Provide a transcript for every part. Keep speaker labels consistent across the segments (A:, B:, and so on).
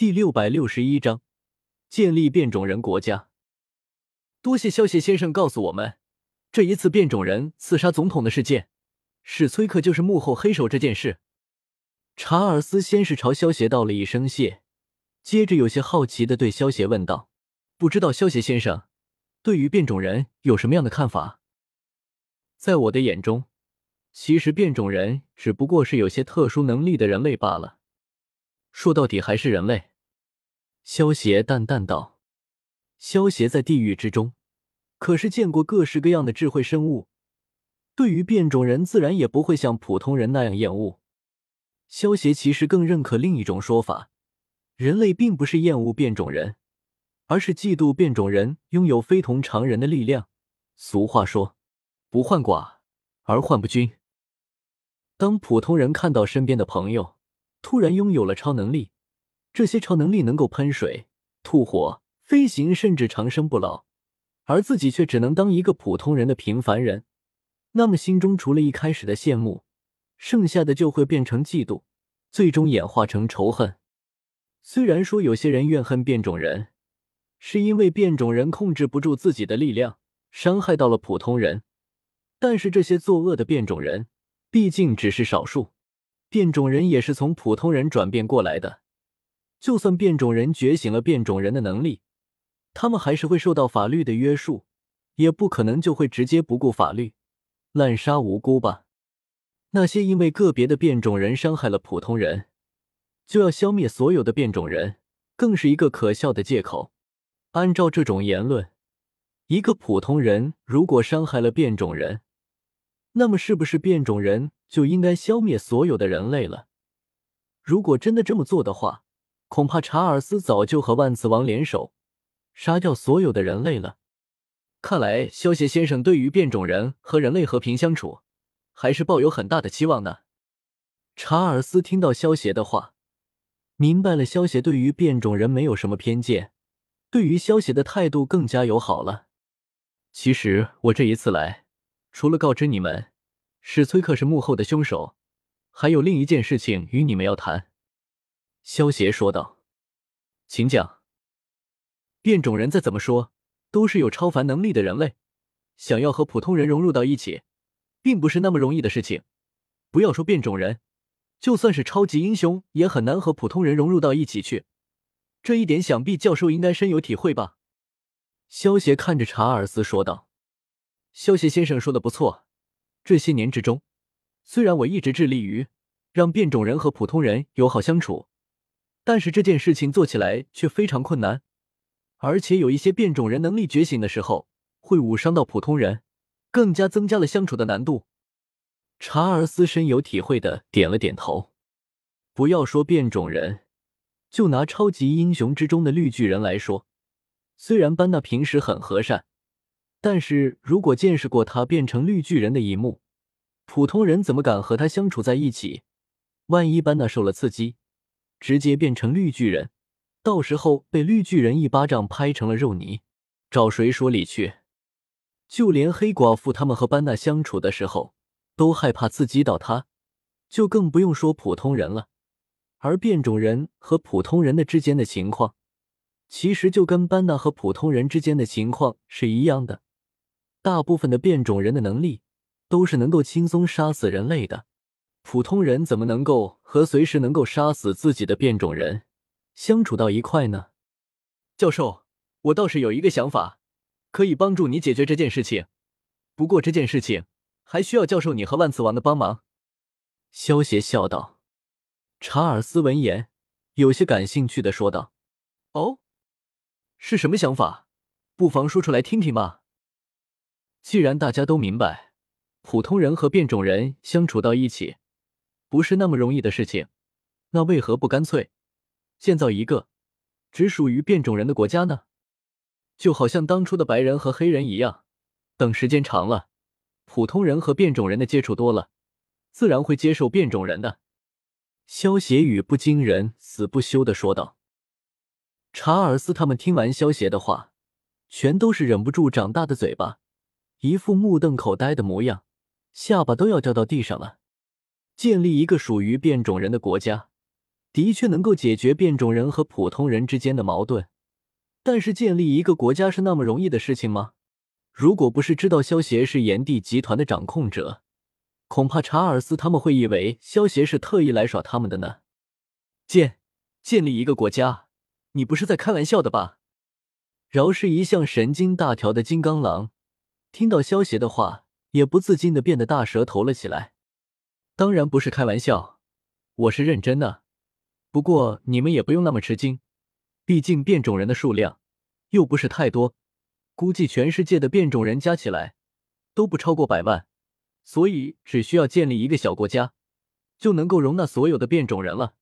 A: 第六百六十一章建立变种人国家。多谢萧协先生告诉我们，这一次变种人刺杀总统的事件，史崔克就是幕后黑手。这件事，查尔斯先是朝萧协道了一声谢，接着有些好奇的对萧协问道：“不知道萧协先生对于变种人有什么样的看法？”在我的眼中，其实变种人只不过是有些特殊能力的人类罢了。说到底还是人类。萧协淡淡道：“萧协在地狱之中，可是见过各式各样的智慧生物，对于变种人自然也不会像普通人那样厌恶。萧协其实更认可另一种说法：人类并不是厌恶变种人，而是嫉妒变种人拥有非同常人的力量。俗话说，不患寡而患不均。当普通人看到身边的朋友突然拥有了超能力，这些超能力能够喷水、吐火、飞行，甚至长生不老，而自己却只能当一个普通人的平凡人。那么，心中除了一开始的羡慕，剩下的就会变成嫉妒，最终演化成仇恨。虽然说有些人怨恨变种人，是因为变种人控制不住自己的力量，伤害到了普通人，但是这些作恶的变种人毕竟只是少数，变种人也是从普通人转变过来的。就算变种人觉醒了变种人的能力，他们还是会受到法律的约束，也不可能就会直接不顾法律，滥杀无辜吧？那些因为个别的变种人伤害了普通人，就要消灭所有的变种人，更是一个可笑的借口。按照这种言论，一个普通人如果伤害了变种人，那么是不是变种人就应该消灭所有的人类了？如果真的这么做的话，恐怕查尔斯早就和万磁王联手，杀掉所有的人类了。看来萧协先生对于变种人和人类和平相处，还是抱有很大的期望呢。查尔斯听到萧协的话，明白了萧协对于变种人没有什么偏见，对于萧协的态度更加友好了。其实我这一次来，除了告知你们史崔克是幕后的凶手，还有另一件事情与你们要谈。萧协说道：“请讲。变种人再怎么说都是有超凡能力的人类，想要和普通人融入到一起，并不是那么容易的事情。不要说变种人，就算是超级英雄，也很难和普通人融入到一起去。这一点，想必教授应该深有体会吧？”萧协看着查尔斯说道：“萧协先生说的不错。这些年之中，虽然我一直致力于让变种人和普通人友好相处。”但是这件事情做起来却非常困难，而且有一些变种人能力觉醒的时候会误伤到普通人，更加增加了相处的难度。查尔斯深有体会的点了点头。不要说变种人，就拿超级英雄之中的绿巨人来说，虽然班纳平时很和善，但是如果见识过他变成绿巨人的一幕，普通人怎么敢和他相处在一起？万一班纳受了刺激？直接变成绿巨人，到时候被绿巨人一巴掌拍成了肉泥，找谁说理去？就连黑寡妇他们和班纳相处的时候，都害怕刺激到他，就更不用说普通人了。而变种人和普通人的之间的情况，其实就跟班纳和普通人之间的情况是一样的。大部分的变种人的能力，都是能够轻松杀死人类的。普通人怎么能够和随时能够杀死自己的变种人相处到一块呢？教授，我倒是有一个想法，可以帮助你解决这件事情。不过这件事情还需要教授你和万磁王的帮忙。”萧协笑道。查尔斯闻言有些感兴趣的说道：“哦，是什么想法？不妨说出来听听吧。既然大家都明白，普通人和变种人相处到一起。”不是那么容易的事情，那为何不干脆建造一个只属于变种人的国家呢？就好像当初的白人和黑人一样，等时间长了，普通人和变种人的接触多了，自然会接受变种人的。萧协语不惊人死不休的说道。查尔斯他们听完萧协的话，全都是忍不住长大的嘴巴，一副目瞪口呆的模样，下巴都要掉到地上了。建立一个属于变种人的国家，的确能够解决变种人和普通人之间的矛盾，但是建立一个国家是那么容易的事情吗？如果不是知道萧协是炎帝集团的掌控者，恐怕查尔斯他们会以为萧协是特意来耍他们的呢。建建立一个国家，你不是在开玩笑的吧？饶是一向神经大条的金刚狼，听到萧协的话，也不自禁的变得大舌头了起来。当然不是开玩笑，我是认真的。不过你们也不用那么吃惊，毕竟变种人的数量又不是太多，估计全世界的变种人加起来都不超过百万，所以只需要建立一个小国家，就能够容纳所有的变种人了。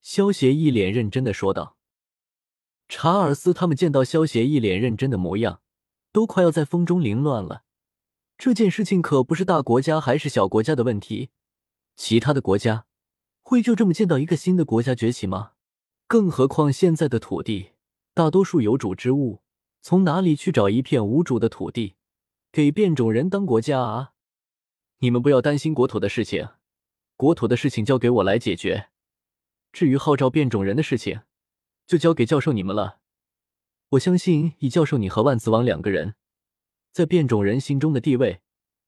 A: 萧协一脸认真的说道。查尔斯他们见到萧协一脸认真的模样，都快要在风中凌乱了。这件事情可不是大国家还是小国家的问题，其他的国家会就这么见到一个新的国家崛起吗？更何况现在的土地大多数有主之物，从哪里去找一片无主的土地给变种人当国家啊？你们不要担心国土的事情，国土的事情交给我来解决。至于号召变种人的事情，就交给教授你们了。我相信以教授你和万磁王两个人在变种人心中的地位，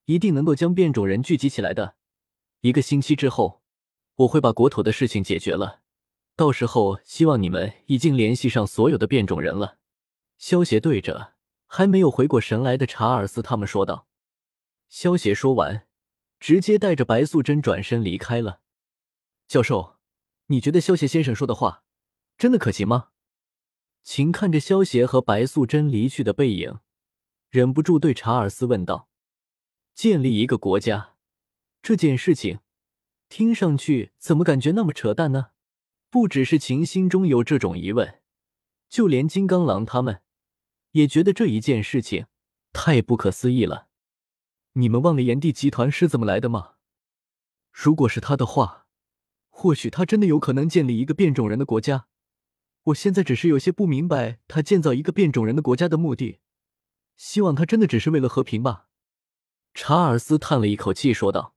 A: 一定能够将变种人聚集起来的。一个星期之后，我会把国土的事情解决了。到时候，希望你们已经联系上所有的变种人了。萧协对着还没有回过神来的查尔斯他们说道。萧协说完，直接带着白素贞转身离开了。教授，你觉得萧协先生说的话？真的可行吗？秦看着萧协和白素贞离去的背影，忍不住对查尔斯问道：“建立一个国家这件事情，听上去怎么感觉那么扯淡呢？”不只是秦心中有这种疑问，就连金刚狼他们也觉得这一件事情太不可思议了。你们忘了炎帝集团是怎么来的吗？如果是他的话，或许他真的有可能建立一个变种人的国家。我现在只是有些不明白他建造一个变种人的国家的目的，希望他真的只是为了和平吧。查尔斯叹了一口气说道。